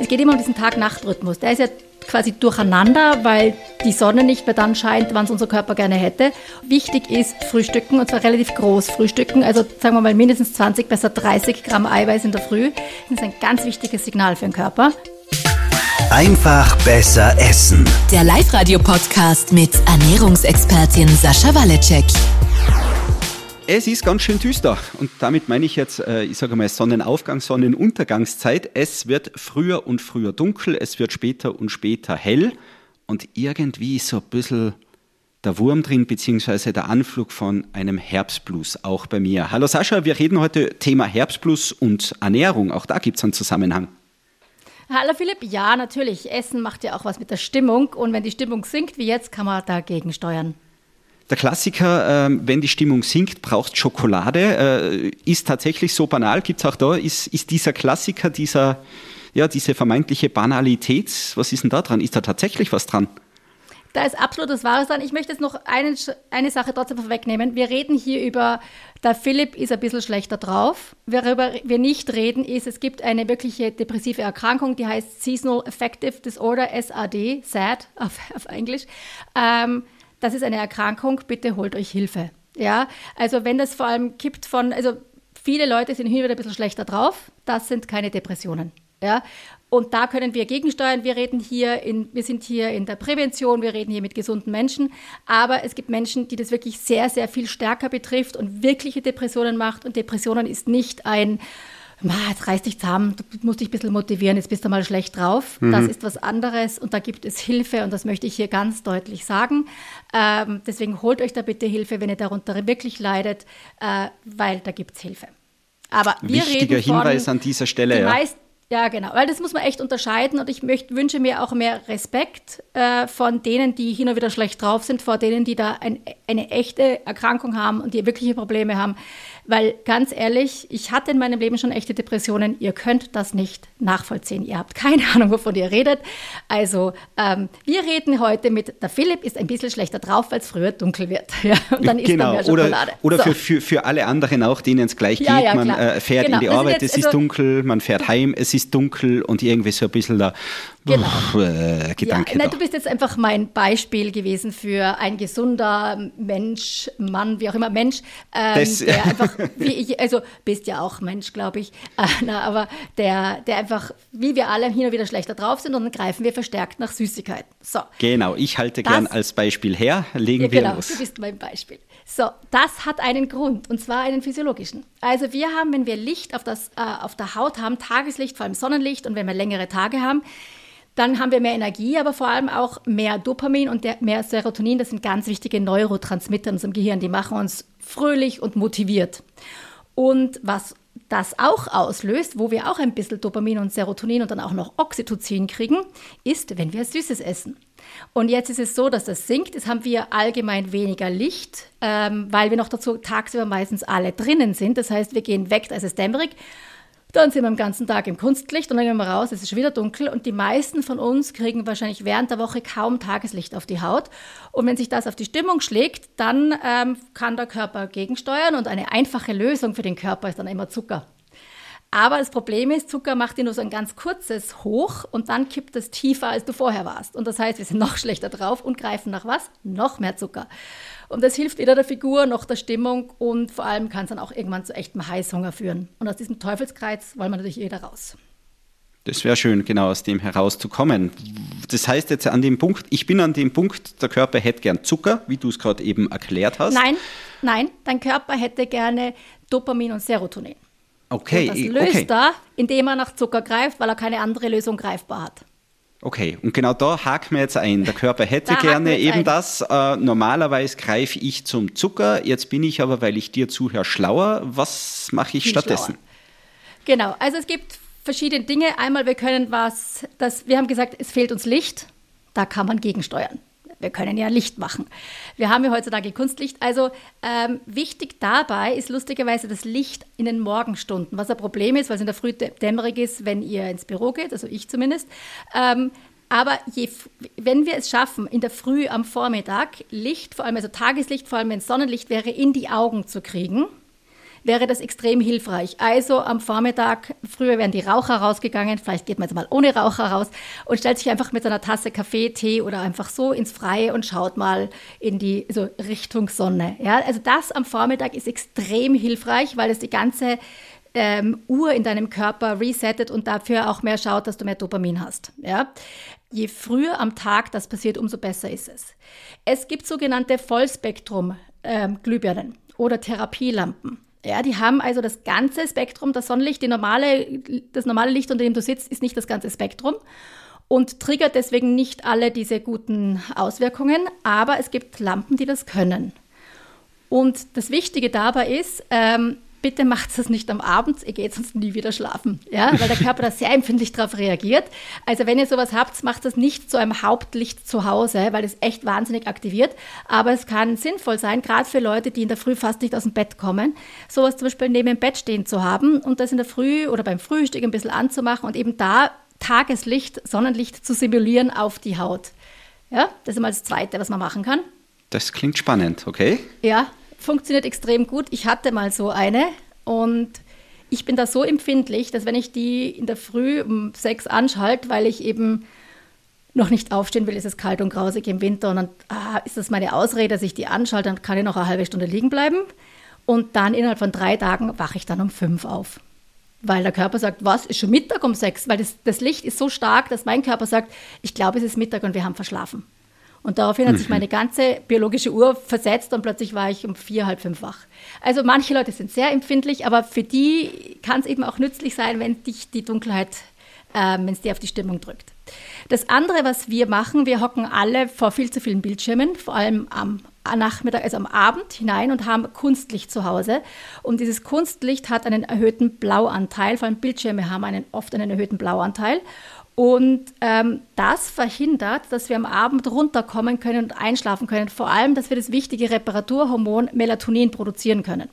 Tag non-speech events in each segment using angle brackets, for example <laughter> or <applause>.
Es geht immer um diesen Tag-Nacht-Rhythmus. Der ist ja quasi durcheinander, weil die Sonne nicht mehr dann scheint, wann es unser Körper gerne hätte. Wichtig ist Frühstücken und zwar relativ groß Frühstücken, also sagen wir mal mindestens 20, besser 30 Gramm Eiweiß in der Früh. Das ist ein ganz wichtiges Signal für den Körper. Einfach besser essen. Der Live-Radio-Podcast mit Ernährungsexpertin Sascha Waleczek. Es ist ganz schön düster und damit meine ich jetzt, äh, ich sage mal Sonnenaufgang, Sonnenuntergangszeit. Es wird früher und früher dunkel, es wird später und später hell und irgendwie ist so ein bisschen der Wurm drin, beziehungsweise der Anflug von einem Herbstblues auch bei mir. Hallo Sascha, wir reden heute Thema Herbstblues und Ernährung. Auch da gibt es einen Zusammenhang. Hallo Philipp, ja, natürlich. Essen macht ja auch was mit der Stimmung und wenn die Stimmung sinkt wie jetzt, kann man dagegen steuern. Der Klassiker, äh, wenn die Stimmung sinkt, braucht Schokolade. Äh, ist tatsächlich so banal, gibt es auch da, ist, ist dieser Klassiker, dieser, ja, diese vermeintliche Banalität, was ist denn da dran? Ist da tatsächlich was dran? Da ist absolut das Wahres dran. Ich möchte jetzt noch eine, eine Sache trotzdem vorwegnehmen. Wir reden hier über, der Philipp ist ein bisschen schlechter drauf. Worüber wir nicht reden, ist, es gibt eine wirkliche depressive Erkrankung, die heißt Seasonal Affective Disorder, SAD, SAD auf, auf Englisch. Ähm, das ist eine Erkrankung, bitte holt euch Hilfe. Ja, also wenn das vor allem kippt von, also viele Leute sind hier wieder ein bisschen schlechter drauf, das sind keine Depressionen. Ja, und da können wir gegensteuern. Wir reden hier in, wir sind hier in der Prävention, wir reden hier mit gesunden Menschen. Aber es gibt Menschen, die das wirklich sehr, sehr viel stärker betrifft und wirkliche Depressionen macht. Und Depressionen ist nicht ein, jetzt reiß dich zusammen, du musst dich ein bisschen motivieren, jetzt bist du mal schlecht drauf. Mhm. Das ist was anderes und da gibt es Hilfe und das möchte ich hier ganz deutlich sagen. Ähm, deswegen holt euch da bitte Hilfe, wenn ihr darunter wirklich leidet, äh, weil da gibt es Hilfe. Aber wir Wichtiger reden von Hinweis an dieser Stelle. Die ja. meist, ja, genau, weil das muss man echt unterscheiden und ich möchte, wünsche mir auch mehr Respekt äh, von denen, die hin und wieder schlecht drauf sind, vor denen, die da ein, eine echte Erkrankung haben und die wirkliche Probleme haben. Weil ganz ehrlich, ich hatte in meinem Leben schon echte Depressionen. Ihr könnt das nicht nachvollziehen. Ihr habt keine <laughs> Ahnung, wovon ihr redet. Also, ähm, wir reden heute mit, der Philipp ist ein bisschen schlechter drauf, weil es früher dunkel wird. <laughs> Ja, und dann genau. isst er mehr Schokolade. Oder, oder so. für, für, für alle anderen auch, denen es gleich ja, geht. Ja, man äh, fährt genau. in die Arbeit, jetzt, es ist also, dunkel, man fährt heim, es ist dunkel und irgendwie so ein bisschen da Genau. Äh, Gedanke. Ja, nein, du bist jetzt einfach mein Beispiel gewesen für ein gesunder Mensch, Mann, wie auch immer, Mensch, ähm, das, der einfach, wie ich, also bist ja auch Mensch, glaube ich, äh, na, aber der, der einfach, wie wir alle hin und wieder schlechter drauf sind und dann greifen wir verstärkt nach Süßigkeiten. So. Genau, ich halte das, gern als Beispiel her, legen ja, wir genau, los. du bist mein Beispiel. So, das hat einen Grund und zwar einen physiologischen. Also wir haben, wenn wir Licht auf, das, äh, auf der Haut haben, Tageslicht, vor allem Sonnenlicht und wenn wir längere Tage haben, dann haben wir mehr Energie, aber vor allem auch mehr Dopamin und mehr Serotonin. Das sind ganz wichtige Neurotransmitter in unserem Gehirn. Die machen uns fröhlich und motiviert. Und was das auch auslöst, wo wir auch ein bisschen Dopamin und Serotonin und dann auch noch Oxytocin kriegen, ist, wenn wir Süßes essen. Und jetzt ist es so, dass das sinkt. Jetzt haben wir allgemein weniger Licht, ähm, weil wir noch dazu tagsüber meistens alle drinnen sind. Das heißt, wir gehen weg, da ist es dämmerig. Dann sind wir den ganzen Tag im Kunstlicht und dann gehen wir raus, es ist wieder dunkel und die meisten von uns kriegen wahrscheinlich während der Woche kaum Tageslicht auf die Haut. Und wenn sich das auf die Stimmung schlägt, dann ähm, kann der Körper gegensteuern und eine einfache Lösung für den Körper ist dann immer Zucker. Aber das Problem ist, Zucker macht dir nur so ein ganz kurzes Hoch und dann kippt es tiefer, als du vorher warst. Und das heißt, wir sind noch <laughs> schlechter drauf und greifen nach was? Noch mehr Zucker. Und das hilft weder der Figur noch der Stimmung und vor allem kann es dann auch irgendwann zu echtem Heißhunger führen. Und aus diesem Teufelskreis wollen wir natürlich jeder raus. Das wäre schön, genau aus dem herauszukommen. Das heißt jetzt an dem Punkt, ich bin an dem Punkt, der Körper hätte gern Zucker, wie du es gerade eben erklärt hast. Nein, nein, dein Körper hätte gerne Dopamin und Serotonin. Okay. Und das löst okay. er, indem er nach Zucker greift, weil er keine andere Lösung greifbar hat. Okay, und genau da haken wir jetzt ein. Der Körper hätte <laughs> gerne eben ein. das. Äh, normalerweise greife ich zum Zucker. Jetzt bin ich aber, weil ich dir zuhöre, schlauer. Was mache ich Viel stattdessen? Schlauer. Genau, also es gibt verschiedene Dinge. Einmal, wir können was, das, wir haben gesagt, es fehlt uns Licht. Da kann man gegensteuern wir können ja Licht machen. Wir haben ja heutzutage Kunstlicht. Also ähm, wichtig dabei ist lustigerweise das Licht in den Morgenstunden. Was ein Problem ist, weil es in der Früh dämmerig ist, wenn ihr ins Büro geht, also ich zumindest. Ähm, aber je, wenn wir es schaffen, in der Früh am Vormittag Licht, vor allem also Tageslicht, vor allem wenn Sonnenlicht wäre, in die Augen zu kriegen, wäre das extrem hilfreich. Also am Vormittag, früher wären die Raucher rausgegangen, vielleicht geht man jetzt mal ohne Raucher raus und stellt sich einfach mit einer Tasse Kaffee, Tee oder einfach so ins Freie und schaut mal in die so Richtung Sonne. Ja, also das am Vormittag ist extrem hilfreich, weil es die ganze ähm, Uhr in deinem Körper resettet und dafür auch mehr schaut, dass du mehr Dopamin hast. Ja? Je früher am Tag das passiert, umso besser ist es. Es gibt sogenannte Vollspektrum-Glühbirnen ähm, oder Therapielampen. Ja, die haben also das ganze Spektrum, das Sonnenlicht, die normale, das normale Licht, unter dem du sitzt, ist nicht das ganze Spektrum und triggert deswegen nicht alle diese guten Auswirkungen, aber es gibt Lampen, die das können. Und das Wichtige dabei ist, ähm, bitte macht es nicht am Abend, ihr geht sonst nie wieder schlafen, ja, weil der Körper da sehr empfindlich darauf reagiert. Also wenn ihr sowas habt, macht das nicht zu einem Hauptlicht zu Hause, weil es echt wahnsinnig aktiviert. Aber es kann sinnvoll sein, gerade für Leute, die in der Früh fast nicht aus dem Bett kommen, sowas zum Beispiel neben dem Bett stehen zu haben und das in der Früh oder beim Frühstück ein bisschen anzumachen und eben da Tageslicht, Sonnenlicht zu simulieren auf die Haut. Ja, das ist mal das Zweite, was man machen kann. Das klingt spannend, okay? Ja, funktioniert extrem gut. Ich hatte mal so eine und ich bin da so empfindlich, dass wenn ich die in der Früh um sechs anschalte, weil ich eben noch nicht aufstehen will, ist es kalt und grausig im Winter und dann ah, ist das meine Ausrede, dass ich die anschalte, dann kann ich noch eine halbe Stunde liegen bleiben und dann innerhalb von drei Tagen wache ich dann um fünf auf. Weil der Körper sagt, was, ist schon Mittag um sechs? Weil das, das Licht ist so stark, dass mein Körper sagt, ich glaube, es ist Mittag und wir haben verschlafen. Und daraufhin hat sich mhm. meine ganze biologische Uhr versetzt und plötzlich war ich um vier, halb fünf wach. Also manche Leute sind sehr empfindlich, aber für die kann es eben auch nützlich sein, wenn dich die Dunkelheit, äh, wenn es dir auf die Stimmung drückt. Das andere, was wir machen, wir hocken alle vor viel zu vielen Bildschirmen, vor allem am Nachmittag, also am Abend hinein und haben Kunstlicht zu Hause. Und dieses Kunstlicht hat einen erhöhten Blauanteil, vor allem Bildschirme haben einen, oft einen erhöhten Blauanteil. Und ähm, das verhindert, dass wir am Abend runterkommen können und einschlafen können. Vor allem, dass wir das wichtige Reparaturhormon Melatonin produzieren können.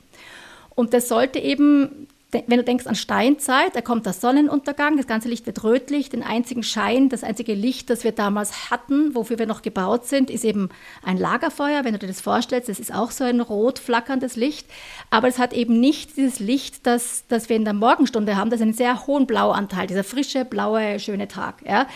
Und das sollte eben wenn du denkst an Steinzeit, da kommt der Sonnenuntergang, das ganze Licht wird rötlich, den einzigen Schein, das einzige Licht, das wir damals hatten, wofür wir noch gebaut sind, ist eben ein Lagerfeuer. Wenn du dir das vorstellst, das ist auch so ein rot flackerndes Licht, aber es hat eben nicht dieses Licht, das, das wir in der Morgenstunde haben, das einen sehr hohen Blauanteil, dieser frische, blaue, schöne Tag. Ja?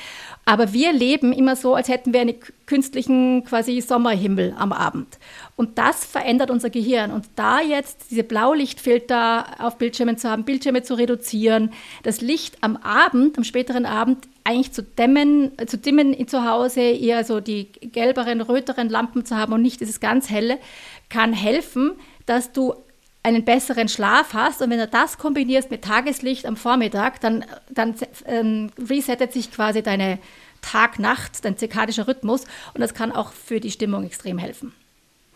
Aber wir leben immer so, als hätten wir einen künstlichen quasi Sommerhimmel am Abend. Und das verändert unser Gehirn. Und da jetzt diese Blaulichtfilter auf Bildschirmen zu haben, Bildschirme zu reduzieren, das Licht am Abend, am späteren Abend eigentlich zu dämmen, zu dimmen zu Hause, eher so die gelberen, röteren Lampen zu haben und nicht dieses ganz helle, kann helfen, dass du einen besseren Schlaf hast. Und wenn du das kombinierst mit Tageslicht am Vormittag, dann, dann ähm, resettet sich quasi deine Tag-Nacht, dein zirkadischer Rhythmus. Und das kann auch für die Stimmung extrem helfen.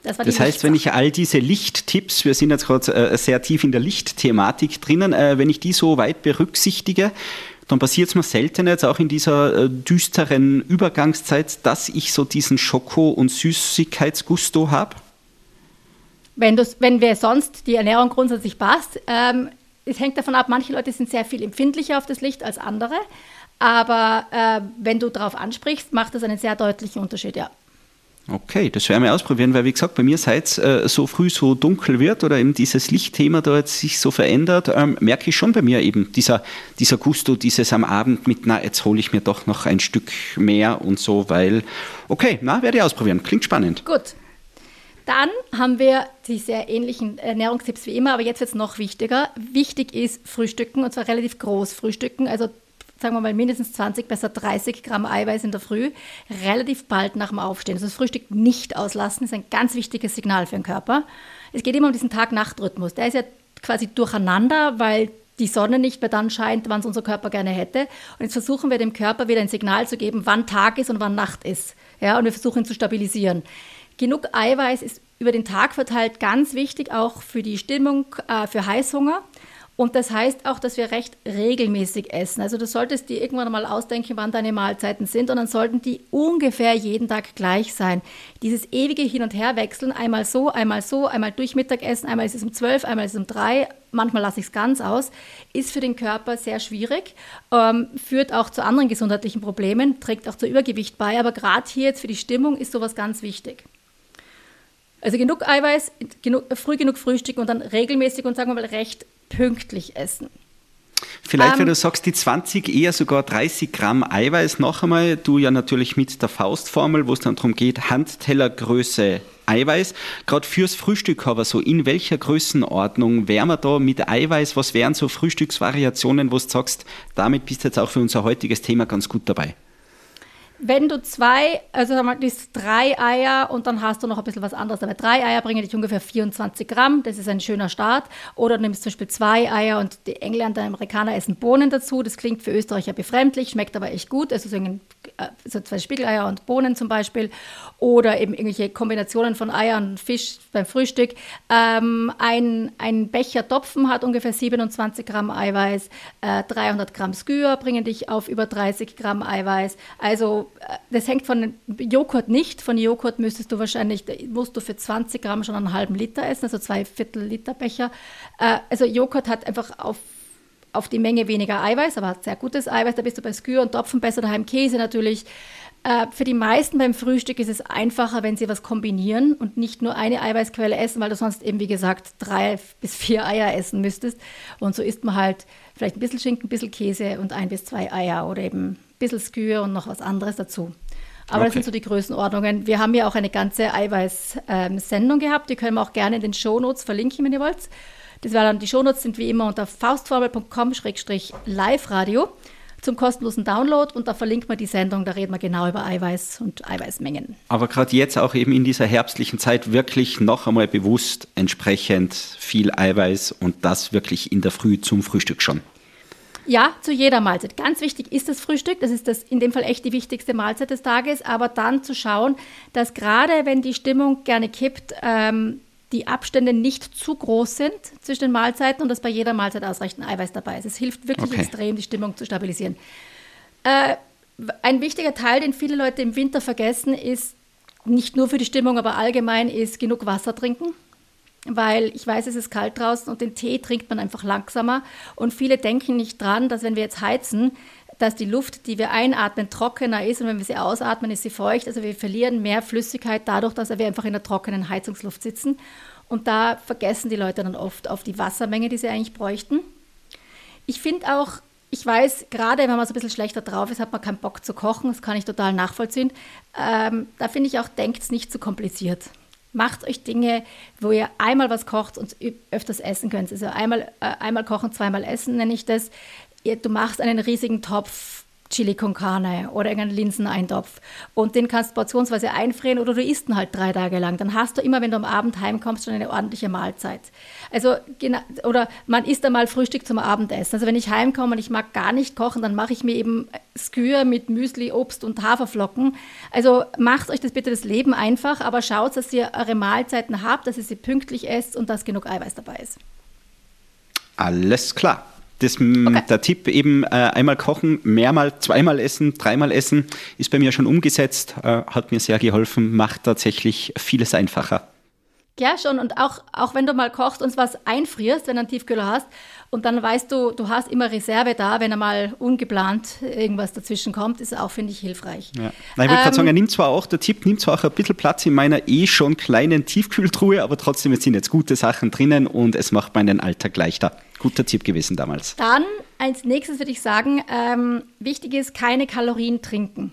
Das, das heißt, wenn ich all diese Lichttipps, wir sind jetzt gerade äh, sehr tief in der Lichtthematik drinnen, äh, wenn ich die so weit berücksichtige, dann passiert es mir selten jetzt auch in dieser äh, düsteren Übergangszeit, dass ich so diesen Schoko- und Süßigkeitsgusto habe? Wenn, wenn wir sonst die Ernährung grundsätzlich passt, ähm, es hängt davon ab, manche Leute sind sehr viel empfindlicher auf das Licht als andere. Aber äh, wenn du darauf ansprichst, macht das einen sehr deutlichen Unterschied, ja. Okay, das werden wir ausprobieren, weil wie gesagt, bei mir seit es äh, so früh so dunkel wird oder eben dieses Lichtthema dort sich so verändert, ähm, merke ich schon bei mir eben dieser, dieser Gusto, dieses am Abend mit, na, jetzt hole ich mir doch noch ein Stück mehr und so, weil, okay, na, werde ich ausprobieren, klingt spannend. Gut. Dann haben wir die sehr ähnlichen Ernährungstipps wie immer, aber jetzt wird es noch wichtiger. Wichtig ist Frühstücken und zwar relativ groß Frühstücken, also sagen wir mal mindestens 20, besser 30 Gramm Eiweiß in der Früh, relativ bald nach dem Aufstehen. Also das Frühstück nicht auslassen ist ein ganz wichtiges Signal für den Körper. Es geht immer um diesen Tag-Nacht-Rhythmus. Der ist ja quasi durcheinander, weil die Sonne nicht mehr dann scheint, wann es unser Körper gerne hätte. Und jetzt versuchen wir dem Körper wieder ein Signal zu geben, wann Tag ist und wann Nacht ist. Ja, und wir versuchen ihn zu stabilisieren. Genug Eiweiß ist über den Tag verteilt ganz wichtig, auch für die Stimmung, äh, für Heißhunger. Und das heißt auch, dass wir recht regelmäßig essen. Also du solltest dir irgendwann mal ausdenken, wann deine Mahlzeiten sind und dann sollten die ungefähr jeden Tag gleich sein. Dieses ewige Hin- und Herwechseln, einmal so, einmal so, einmal durch Mittagessen, einmal ist es um zwölf, einmal ist es um drei, manchmal lasse ich es ganz aus, ist für den Körper sehr schwierig, ähm, führt auch zu anderen gesundheitlichen Problemen, trägt auch zu Übergewicht bei, aber gerade hier jetzt für die Stimmung ist sowas ganz wichtig. Also genug Eiweiß, genug, früh genug frühstücken und dann regelmäßig und sagen wir mal recht pünktlich essen. Vielleicht, ähm, wenn du sagst, die 20, eher sogar 30 Gramm Eiweiß, noch einmal, du ja natürlich mit der Faustformel, wo es dann darum geht, Handtellergröße Eiweiß. Gerade fürs Frühstück aber so, in welcher Größenordnung wären wir da mit Eiweiß? Was wären so Frühstücksvariationen, wo du sagst, damit bist du jetzt auch für unser heutiges Thema ganz gut dabei? Wenn du zwei, also sag mal, das drei Eier und dann hast du noch ein bisschen was anderes. Aber drei Eier bringen dich ungefähr 24 Gramm. Das ist ein schöner Start. Oder du nimmst zum Beispiel zwei Eier und die Engländer, Amerikaner essen Bohnen dazu. Das klingt für Österreicher befremdlich, schmeckt aber echt gut. Also so, äh, so zwei Spiegeleier und Bohnen zum Beispiel. Oder eben irgendwelche Kombinationen von Eiern und Fisch beim Frühstück. Ähm, ein, ein Becher Topfen hat ungefähr 27 Gramm Eiweiß. Äh, 300 Gramm Skür bringen dich auf über 30 Gramm Eiweiß. Also das hängt von Joghurt nicht. Von Joghurt müsstest du wahrscheinlich, musst du für 20 Gramm schon einen halben Liter essen, also zwei Viertel Liter Becher. Äh, also Joghurt hat einfach auf, auf die Menge weniger Eiweiß, aber hat sehr gutes Eiweiß. Da bist du bei Skür und Topfen besser, daheim Käse natürlich. Äh, für die meisten beim Frühstück ist es einfacher, wenn sie was kombinieren und nicht nur eine Eiweißquelle essen, weil du sonst eben, wie gesagt, drei bis vier Eier essen müsstest. Und so isst man halt vielleicht ein bisschen Schinken, ein bisschen Käse und ein bis zwei Eier oder eben bisschen Skür und noch was anderes dazu. Aber okay. das sind so die Größenordnungen. Wir haben ja auch eine ganze Eiweiß-Sendung gehabt. Die können wir auch gerne in den Shownotes verlinken, wenn ihr wollt. Das war dann, die Shownotes sind wie immer unter faustformel.com-live-radio zum kostenlosen Download und da verlinkt man die Sendung, da reden wir genau über Eiweiß und Eiweißmengen. Aber gerade jetzt auch eben in dieser herbstlichen Zeit wirklich noch einmal bewusst entsprechend viel Eiweiß und das wirklich in der Früh zum Frühstück schon. Ja, zu jeder Mahlzeit. Ganz wichtig ist das Frühstück. Das ist das in dem Fall echt die wichtigste Mahlzeit des Tages. Aber dann zu schauen, dass gerade wenn die Stimmung gerne kippt, ähm, die Abstände nicht zu groß sind zwischen den Mahlzeiten und dass bei jeder Mahlzeit ausreichend Eiweiß dabei ist. Es hilft wirklich okay. extrem, die Stimmung zu stabilisieren. Äh, ein wichtiger Teil, den viele Leute im Winter vergessen, ist nicht nur für die Stimmung, aber allgemein, ist genug Wasser trinken weil ich weiß, es ist kalt draußen und den Tee trinkt man einfach langsamer. Und viele denken nicht dran, dass wenn wir jetzt heizen, dass die Luft, die wir einatmen, trockener ist und wenn wir sie ausatmen, ist sie feucht. Also wir verlieren mehr Flüssigkeit dadurch, dass wir einfach in der trockenen Heizungsluft sitzen. Und da vergessen die Leute dann oft auf die Wassermenge, die sie eigentlich bräuchten. Ich finde auch, ich weiß, gerade wenn man so ein bisschen schlechter drauf ist, hat man keinen Bock zu kochen. Das kann ich total nachvollziehen. Ähm, da finde ich auch, denkt es nicht zu kompliziert. Macht euch Dinge, wo ihr einmal was kocht und öfters essen könnt. Also einmal, äh, einmal kochen, zweimal essen nenne ich das. Du machst einen riesigen Topf Chili con Carne oder irgendeinen Linseneintopf. Und den kannst du portionsweise einfrieren oder du isst ihn halt drei Tage lang. Dann hast du immer, wenn du am Abend heimkommst, schon eine ordentliche Mahlzeit. Also, oder man isst einmal Frühstück zum Abendessen. Also, wenn ich heimkomme und ich mag gar nicht kochen, dann mache ich mir eben Skür mit Müsli, Obst und Haferflocken. Also, macht euch das bitte das Leben einfach, aber schaut, dass ihr eure Mahlzeiten habt, dass ihr sie pünktlich esst und dass genug Eiweiß dabei ist. Alles klar. Das, okay. Der Tipp eben äh, einmal kochen, mehrmal, zweimal essen, dreimal essen, ist bei mir schon umgesetzt, äh, hat mir sehr geholfen, macht tatsächlich vieles einfacher. Ja, schon. Und auch, auch wenn du mal kochst und was einfrierst, wenn du einen Tiefkühler hast, und dann weißt du, du hast immer Reserve da, wenn einmal ungeplant irgendwas dazwischen kommt, ist auch, finde ich, hilfreich. Ja. Nein, ich wollte ähm, gerade sagen, er nimmt zwar auch, der Tipp nimmt zwar auch ein bisschen Platz in meiner eh schon kleinen Tiefkühltruhe, aber trotzdem sind jetzt gute Sachen drinnen und es macht meinen Alltag leichter. Guter Tipp gewesen damals. Dann als nächstes würde ich sagen, ähm, wichtig ist, keine Kalorien trinken.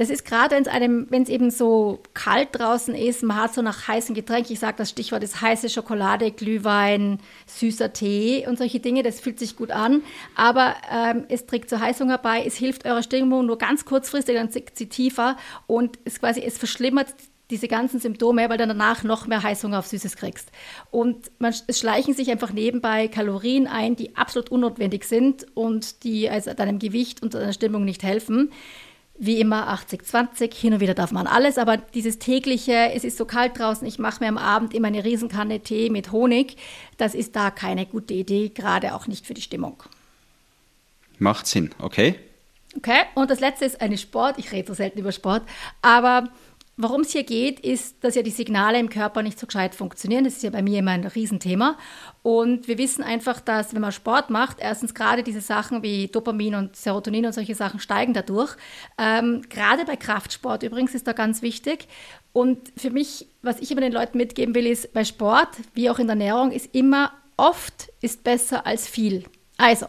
Das ist gerade, wenn es eben so kalt draußen ist, man hat so nach heißen Getränken, ich sage das Stichwort ist heiße Schokolade, Glühwein, süßer Tee und solche Dinge, das fühlt sich gut an, aber ähm, es trägt zur Heißung herbei, es hilft eurer Stimmung nur ganz kurzfristig, dann sinkt sie tiefer und es quasi, es verschlimmert diese ganzen Symptome, weil du danach noch mehr Heißhunger auf Süßes kriegst. Und man, es schleichen sich einfach nebenbei Kalorien ein, die absolut unnotwendig sind und die also deinem Gewicht und deiner Stimmung nicht helfen wie immer 80-20, hin und wieder darf man alles, aber dieses tägliche, es ist so kalt draußen, ich mache mir am Abend immer eine Riesenkanne Tee mit Honig, das ist da keine gute Idee, gerade auch nicht für die Stimmung. Macht Sinn, okay. Okay, und das letzte ist eine Sport, ich rede so selten über Sport, aber worum es hier geht, ist, dass ja die Signale im Körper nicht so gescheit funktionieren. Das ist ja bei mir immer ein Riesenthema. Und wir wissen einfach, dass wenn man Sport macht, erstens gerade diese Sachen wie Dopamin und Serotonin und solche Sachen steigen dadurch. Ähm, gerade bei Kraftsport übrigens ist da ganz wichtig. Und für mich, was ich immer den Leuten mitgeben will, ist, bei Sport, wie auch in der Ernährung, ist immer oft ist besser als viel. Also,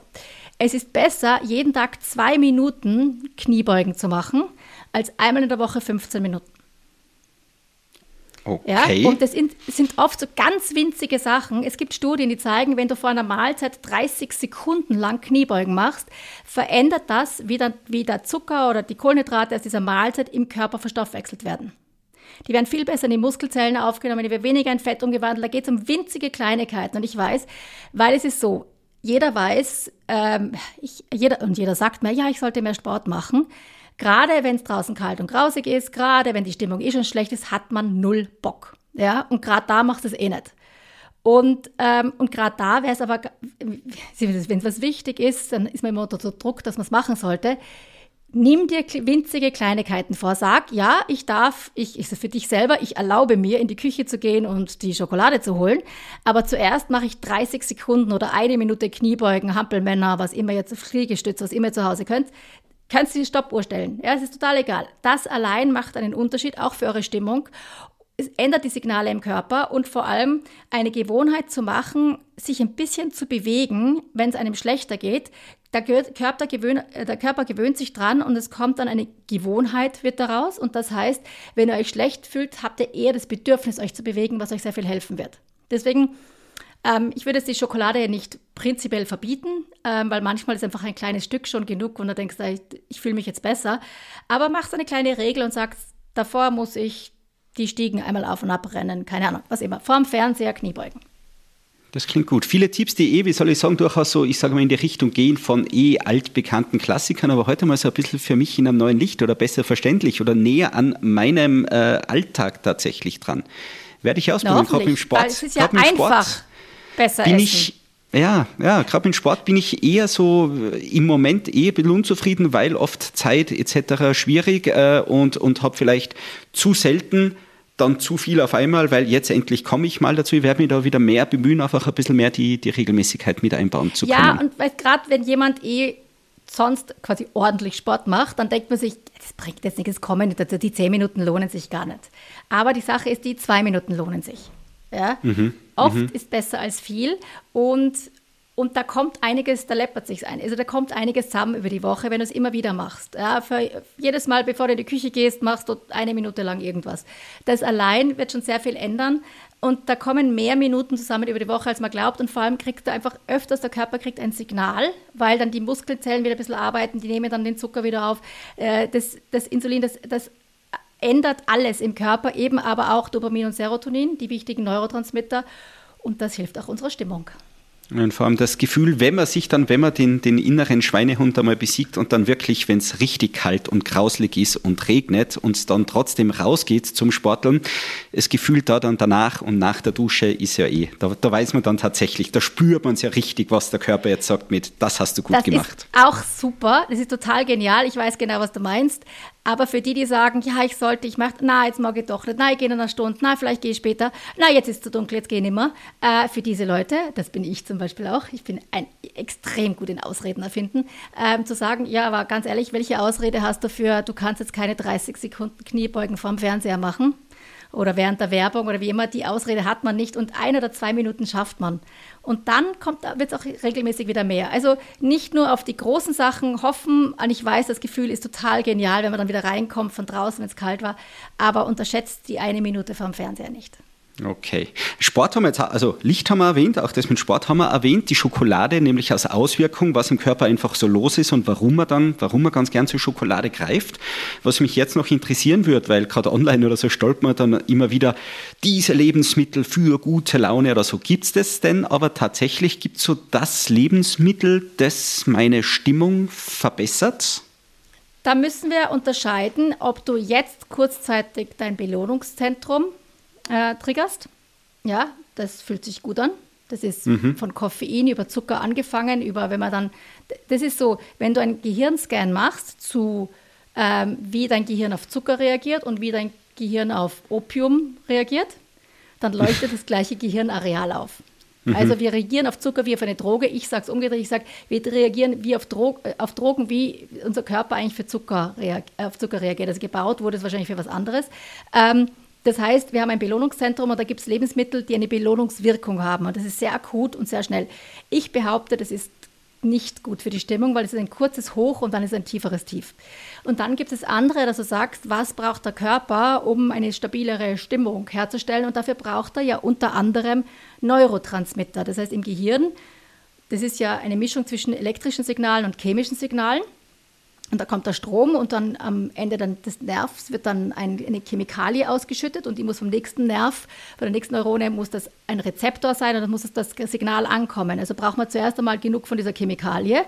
es ist besser, jeden Tag zwei Minuten Kniebeugen zu machen, als einmal in der Woche 15 Minuten. Okay. Ja, und das sind, oft so ganz winzige Sachen. Es gibt Studien, die zeigen, wenn du vor einer Mahlzeit 30 Sekunden lang Kniebeugen machst, verändert das, wie der, wie der Zucker oder die Kohlenhydrate aus dieser Mahlzeit im Körper verstoffwechselt werden. Die werden viel besser in die Muskelzellen aufgenommen, die werden weniger in Fett umgewandelt. Da geht es um winzige Kleinigkeiten. Und ich weiß, weil es ist so, jeder weiß, ähm, ich, jeder, und jeder sagt mir, ja, ich sollte mehr Sport machen. Gerade wenn es draußen kalt und grausig ist, gerade wenn die Stimmung eh schon schlecht ist, hat man null Bock. Ja, und gerade da macht es eh nicht. Und, ähm, und gerade da wäre es aber, wenn es was wichtig ist, dann ist man immer unter Druck, dass man es machen sollte. Nimm dir winzige Kleinigkeiten vor. Sag, ja, ich darf, ich, ist für dich selber, ich erlaube mir, in die Küche zu gehen und die Schokolade zu holen. Aber zuerst mache ich 30 Sekunden oder eine Minute Kniebeugen, Hampelmänner, was immer jetzt, Fliegestütz, was immer ihr zu Hause könnt kannst du die Stoppuhr stellen. Ja, es ist total egal. Das allein macht einen Unterschied, auch für eure Stimmung. Es ändert die Signale im Körper und vor allem eine Gewohnheit zu machen, sich ein bisschen zu bewegen, wenn es einem schlechter geht. Der Körper, gewöhnt, äh, der Körper gewöhnt sich dran und es kommt dann eine Gewohnheit wird daraus. Und das heißt, wenn ihr euch schlecht fühlt, habt ihr eher das Bedürfnis, euch zu bewegen, was euch sehr viel helfen wird. Deswegen ähm, ich würde jetzt die Schokolade nicht prinzipiell verbieten, ähm, weil manchmal ist einfach ein kleines Stück schon genug und du denkst, ich, ich fühle mich jetzt besser. Aber machst eine kleine Regel und sagst, davor muss ich die Stiegen einmal auf und ab rennen, keine Ahnung, was immer. Vorm Fernseher Kniebeugen. Das klingt gut. Viele Tipps, die eh, wie soll ich sagen, durchaus so, ich sage mal, in die Richtung gehen von eh altbekannten Klassikern, aber heute mal so ein bisschen für mich in einem neuen Licht oder besser verständlich oder näher an meinem äh, Alltag tatsächlich dran. Werde ich ausprobieren, gerade im Sport. Es ist ja einfach. Sport besser bin essen. Ich, ja, ja, gerade im Sport bin ich eher so im Moment eher ein bisschen unzufrieden, weil oft Zeit etc. schwierig äh, und, und habe vielleicht zu selten dann zu viel auf einmal, weil jetzt endlich komme ich mal dazu. Ich werde mich da wieder mehr bemühen, einfach ein bisschen mehr die, die Regelmäßigkeit mit einbauen zu können. Ja, und gerade wenn jemand eh sonst quasi ordentlich Sport macht, dann denkt man sich, das bringt jetzt nichts, kommen nicht dazu, die zehn Minuten lohnen sich gar nicht. Aber die Sache ist, die zwei Minuten lohnen sich. Ja? Mhm. Oft mhm. ist besser als viel und, und da kommt einiges, da läppert sich ein. Also da kommt einiges zusammen über die Woche, wenn du es immer wieder machst. Ja? Für jedes Mal, bevor du in die Küche gehst, machst du eine Minute lang irgendwas. Das allein wird schon sehr viel ändern. Und da kommen mehr Minuten zusammen über die Woche, als man glaubt. Und vor allem kriegt du einfach öfters, der Körper kriegt ein Signal, weil dann die Muskelzellen wieder ein bisschen arbeiten, die nehmen dann den Zucker wieder auf. Äh, das, das Insulin, das, das ändert alles im Körper, eben aber auch Dopamin und Serotonin, die wichtigen Neurotransmitter. Und das hilft auch unserer Stimmung. Und vor allem das Gefühl, wenn man sich dann, wenn man den, den inneren Schweinehund einmal besiegt und dann wirklich, wenn es richtig kalt und grauslig ist und regnet und dann trotzdem rausgeht zum Sporteln, das Gefühl da dann danach und nach der Dusche ist ja eh, da, da weiß man dann tatsächlich, da spürt man es ja richtig, was der Körper jetzt sagt mit, das hast du gut das gemacht. Ist auch super, das ist total genial, ich weiß genau, was du meinst. Aber für die, die sagen, ja, ich sollte, ich mache, na, jetzt mag ich doch nicht, na, ich gehe in einer Stunde, na, vielleicht gehe ich später, na, jetzt ist es zu dunkel, jetzt gehe ich nicht mehr. Äh, für diese Leute, das bin ich zum Beispiel auch, ich bin ein, extrem gut in Ausreden erfinden, ähm, zu sagen, ja, aber ganz ehrlich, welche Ausrede hast du für, du kannst jetzt keine 30 Sekunden Kniebeugen vorm Fernseher machen? Oder während der Werbung oder wie immer, die Ausrede hat man nicht und ein oder zwei Minuten schafft man. Und dann wird es auch regelmäßig wieder mehr. Also nicht nur auf die großen Sachen hoffen, ich weiß, das Gefühl ist total genial, wenn man dann wieder reinkommt von draußen, wenn es kalt war, aber unterschätzt die eine Minute vom Fernseher nicht. Okay. Sport haben wir jetzt, also Licht haben wir erwähnt, auch das mit Sport haben wir erwähnt, die Schokolade nämlich als Auswirkung, was im Körper einfach so los ist und warum man dann, warum man ganz gern zur Schokolade greift. Was mich jetzt noch interessieren würde, weil gerade online oder so stolpert man dann immer wieder diese Lebensmittel für gute Laune oder so. Gibt es das denn? Aber tatsächlich gibt es so das Lebensmittel, das meine Stimmung verbessert? Da müssen wir unterscheiden, ob du jetzt kurzzeitig dein Belohnungszentrum äh, triggerst. Ja, das fühlt sich gut an. Das ist mhm. von Koffein über Zucker angefangen, über wenn man dann, das ist so, wenn du einen Gehirnscan machst zu, ähm, wie dein Gehirn auf Zucker reagiert und wie dein Gehirn auf Opium reagiert, dann leuchtet <laughs> das gleiche Gehirnareal auf. Mhm. Also wir reagieren auf Zucker wie auf eine Droge. Ich sage es umgedreht, ich sage, wir reagieren wie auf, Dro äh, auf, Drogen, wie unser Körper eigentlich für Zucker, auf Zucker reagiert. Also gebaut wurde es wahrscheinlich für was anderes. Ähm, das heißt, wir haben ein Belohnungszentrum und da gibt es Lebensmittel, die eine Belohnungswirkung haben. Und das ist sehr akut und sehr schnell. Ich behaupte, das ist nicht gut für die Stimmung, weil es ist ein kurzes Hoch und dann ist ein tieferes Tief. Und dann gibt es andere, dass du sagst, was braucht der Körper, um eine stabilere Stimmung herzustellen? Und dafür braucht er ja unter anderem Neurotransmitter. Das heißt, im Gehirn, das ist ja eine Mischung zwischen elektrischen Signalen und chemischen Signalen. Und da kommt der Strom und dann am Ende dann des Nervs wird dann ein, eine Chemikalie ausgeschüttet und die muss vom nächsten Nerv, von der nächsten Neurone muss das ein Rezeptor sein und dann muss das Signal ankommen. Also braucht man zuerst einmal genug von dieser Chemikalie.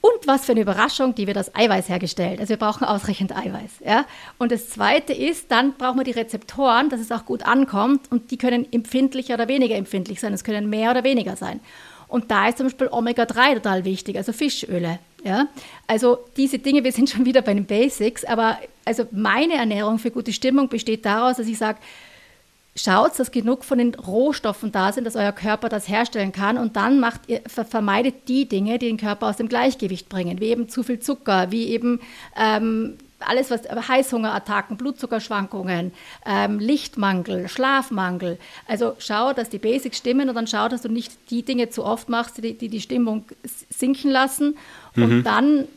Und was für eine Überraschung, die wird aus Eiweiß hergestellt. Also wir brauchen ausreichend Eiweiß. Ja? Und das Zweite ist, dann brauchen wir die Rezeptoren, dass es auch gut ankommt. Und die können empfindlicher oder weniger empfindlich sein. Es können mehr oder weniger sein. Und da ist zum Beispiel Omega-3 total wichtig, also Fischöle. Ja? Also diese Dinge, wir sind schon wieder bei den Basics, aber also meine Ernährung für gute Stimmung besteht daraus, dass ich sage, schaut, dass genug von den Rohstoffen da sind, dass euer Körper das herstellen kann und dann macht ihr, vermeidet die Dinge, die den Körper aus dem Gleichgewicht bringen, wie eben zu viel Zucker, wie eben ähm, alles, was Heißhungerattacken, Blutzuckerschwankungen, ähm, Lichtmangel, Schlafmangel. Also schau, dass die Basics stimmen und dann schau, dass du nicht die Dinge zu oft machst, die die, die Stimmung sinken lassen. Mhm. Und dann,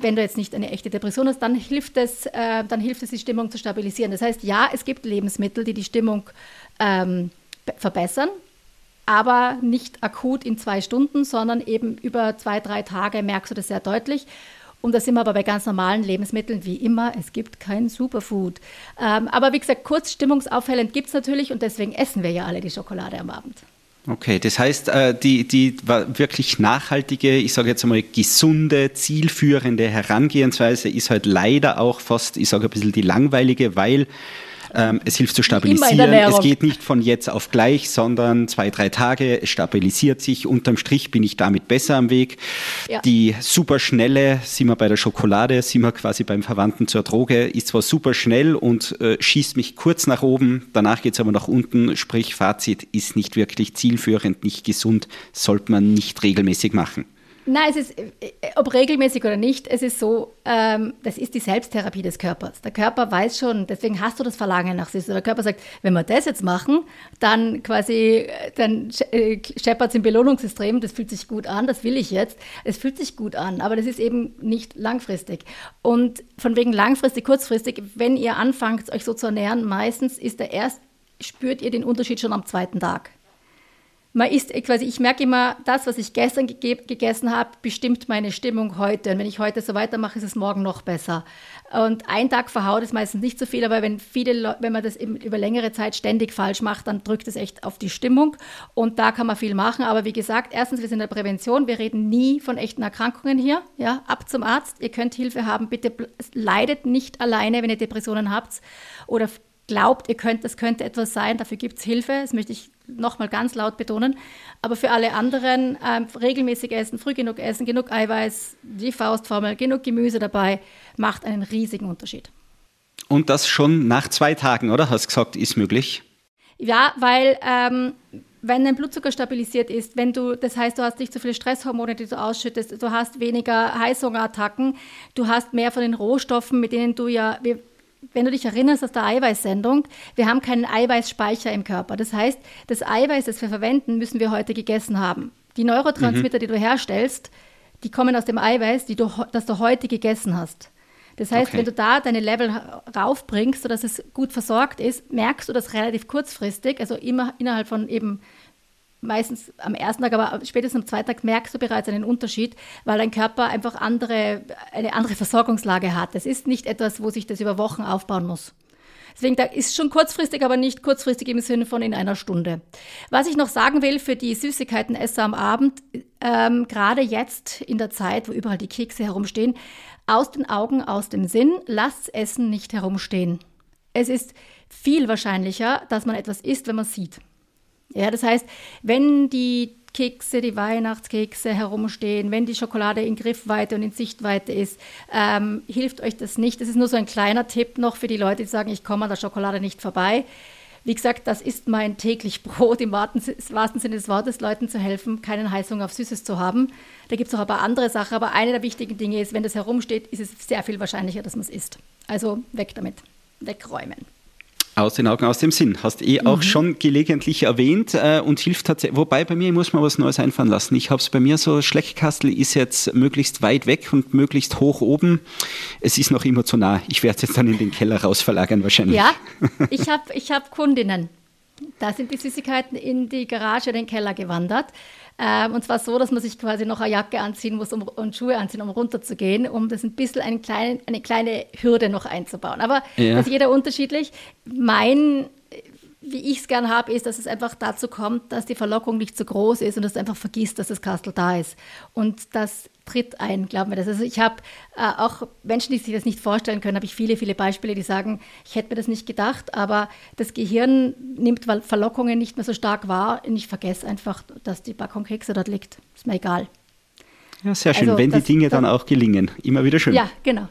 wenn du jetzt nicht eine echte Depression hast, dann hilft es, äh, dann hilft es, die Stimmung zu stabilisieren. Das heißt, ja, es gibt Lebensmittel, die die Stimmung ähm, verbessern, aber nicht akut in zwei Stunden, sondern eben über zwei, drei Tage merkst du das sehr deutlich. Und da sind wir aber bei ganz normalen Lebensmitteln wie immer. Es gibt kein Superfood. Ähm, aber wie gesagt, kurz stimmungsaufhellend gibt es natürlich und deswegen essen wir ja alle die Schokolade am Abend. Okay, das heißt, äh, die, die wirklich nachhaltige, ich sage jetzt einmal gesunde, zielführende Herangehensweise ist halt leider auch fast, ich sage ein bisschen die langweilige, weil ähm, es hilft zu stabilisieren. Es geht nicht von jetzt auf gleich, sondern zwei, drei Tage. Es stabilisiert sich. Unterm Strich bin ich damit besser am Weg. Ja. Die super schnelle, sind wir bei der Schokolade, sind wir quasi beim Verwandten zur Droge, ist zwar super schnell und äh, schießt mich kurz nach oben. Danach geht es aber nach unten. Sprich, Fazit ist nicht wirklich zielführend, nicht gesund, sollte man nicht regelmäßig machen. Nein, es ist, äh, ob regelmäßig oder nicht, es ist so, ähm, das ist die Selbsttherapie des Körpers. Der Körper weiß schon, deswegen hast du das Verlangen nach Süße. Der Körper sagt, wenn wir das jetzt machen, dann quasi, dann äh, scheppert es im Belohnungssystem, das fühlt sich gut an, das will ich jetzt. Es fühlt sich gut an, aber das ist eben nicht langfristig. Und von wegen langfristig, kurzfristig, wenn ihr anfangt, euch so zu ernähren, meistens ist der erst, spürt ihr den Unterschied schon am zweiten Tag man isst quasi, ich merke immer, das, was ich gestern gegessen habe, bestimmt meine Stimmung heute. Und wenn ich heute so weitermache, ist es morgen noch besser. Und ein Tag verhaut ist meistens nicht so viel, aber wenn viele, wenn man das über längere Zeit ständig falsch macht, dann drückt es echt auf die Stimmung. Und da kann man viel machen. Aber wie gesagt, erstens, wir sind in der Prävention. Wir reden nie von echten Erkrankungen hier. Ja, ab zum Arzt. Ihr könnt Hilfe haben. Bitte leidet nicht alleine, wenn ihr Depressionen habt oder glaubt, ihr könnt, das könnte etwas sein. Dafür gibt es Hilfe. Das möchte ich nochmal ganz laut betonen. Aber für alle anderen ähm, regelmäßig essen, früh genug essen, genug Eiweiß, die Faustformel, genug Gemüse dabei, macht einen riesigen Unterschied. Und das schon nach zwei Tagen, oder? Hast du gesagt, ist möglich? Ja, weil ähm, wenn dein Blutzucker stabilisiert ist, wenn du, das heißt, du hast nicht so viele Stresshormone, die du ausschüttest, du hast weniger Heißhungerattacken, du hast mehr von den Rohstoffen, mit denen du ja, wir, wenn du dich erinnerst aus der Eiweißsendung, wir haben keinen Eiweißspeicher im Körper. Das heißt, das Eiweiß, das wir verwenden, müssen wir heute gegessen haben. Die Neurotransmitter, mhm. die du herstellst, die kommen aus dem Eiweiß, die du, das du heute gegessen hast. Das heißt, okay. wenn du da deine Level raufbringst, sodass es gut versorgt ist, merkst du das relativ kurzfristig, also immer innerhalb von eben meistens am ersten Tag, aber spätestens am zweiten Tag merkst du bereits einen Unterschied, weil dein Körper einfach andere, eine andere Versorgungslage hat. Das ist nicht etwas, wo sich das über Wochen aufbauen muss. Deswegen da ist schon kurzfristig, aber nicht kurzfristig im Sinne von in einer Stunde. Was ich noch sagen will für die Süßigkeitenesser am Abend, ähm, gerade jetzt in der Zeit, wo überall die Kekse herumstehen, aus den Augen, aus dem Sinn, lasst Essen nicht herumstehen. Es ist viel wahrscheinlicher, dass man etwas isst, wenn man sieht. Ja, das heißt, wenn die Kekse, die Weihnachtskekse herumstehen, wenn die Schokolade in Griffweite und in Sichtweite ist, ähm, hilft euch das nicht. Das ist nur so ein kleiner Tipp noch für die Leute, die sagen, ich komme an der Schokolade nicht vorbei. Wie gesagt, das ist mein täglich <laughs> Brot, im wahrsten Sinne des Wortes, Leuten zu helfen, keinen Heißhunger auf Süßes zu haben. Da gibt es auch aber andere Sachen, aber eine der wichtigen Dinge ist, wenn das herumsteht, ist es sehr viel wahrscheinlicher, dass man es isst. Also weg damit, wegräumen. Aus den Augen, aus dem Sinn. Hast eh mhm. auch schon gelegentlich erwähnt äh, und hilft tatsächlich. Wobei bei mir muss man was Neues einfallen lassen. Ich habe es bei mir so, Schleckkastel ist jetzt möglichst weit weg und möglichst hoch oben. Es ist noch immer zu nah. Ich werde es jetzt dann in den Keller raus verlagern wahrscheinlich. Ja, <laughs> ich habe ich hab Kundinnen. Da sind die Süßigkeiten in die Garage, in den Keller gewandert. Ähm, und zwar so, dass man sich quasi noch eine Jacke anziehen muss um, und Schuhe anziehen, um runterzugehen, um das ein bisschen eine kleine, eine kleine Hürde noch einzubauen. Aber ja. das ist jeder unterschiedlich. Mein wie ich es gern habe, ist, dass es einfach dazu kommt, dass die Verlockung nicht so groß ist und dass du einfach vergisst, dass das Kastel da ist. Und das tritt ein, glauben wir das. Also ich habe äh, auch Menschen, die sich das nicht vorstellen können, habe ich viele, viele Beispiele, die sagen, ich hätte mir das nicht gedacht, aber das Gehirn nimmt Verlockungen nicht mehr so stark wahr und ich vergesse einfach, dass die Packung Kekse dort liegt. Ist mir egal. Ja, sehr schön, also, wenn die Dinge dann auch gelingen. Immer wieder schön. Ja, genau.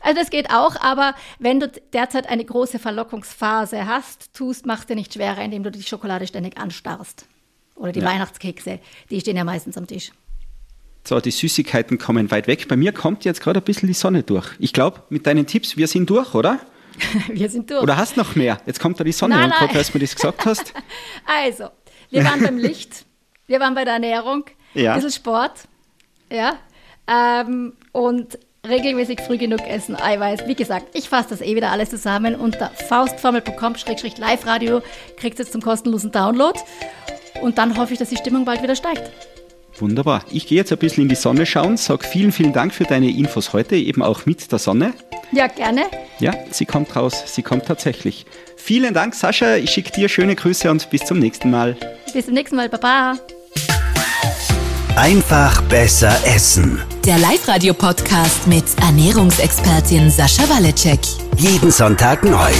Also das geht auch, aber wenn du derzeit eine große Verlockungsphase hast, tust, mach dir nicht schwerer, indem du die Schokolade ständig anstarrst. Oder die ja. Weihnachtskekse, die stehen ja meistens am Tisch. So, die Süßigkeiten kommen weit weg. Bei mir kommt jetzt gerade ein bisschen die Sonne durch. Ich glaube, mit deinen Tipps, wir sind durch, oder? <laughs> wir sind durch. Oder hast noch mehr? Jetzt kommt da die Sonne nein, und gerade, als du mir das gesagt hast. <laughs> Also, wir waren beim Licht, wir waren bei der Ernährung, ja. ein bisschen Sport, ja, ähm, und regelmäßig früh genug essen, Eiweiß. Wie gesagt, ich fasse das eh wieder alles zusammen unter faustformel.com-live-radio kriegt es zum kostenlosen Download und dann hoffe ich, dass die Stimmung bald wieder steigt. Wunderbar. Ich gehe jetzt ein bisschen in die Sonne schauen, sage vielen, vielen Dank für deine Infos heute, eben auch mit der Sonne. Ja, gerne. Ja, sie kommt raus, sie kommt tatsächlich. Vielen Dank, Sascha. Ich schicke dir schöne Grüße und bis zum nächsten Mal. Bis zum nächsten Mal. Baba. Einfach besser essen. Der Live-Radio-Podcast mit Ernährungsexpertin Sascha Waleczek. Jeden Sonntag neu.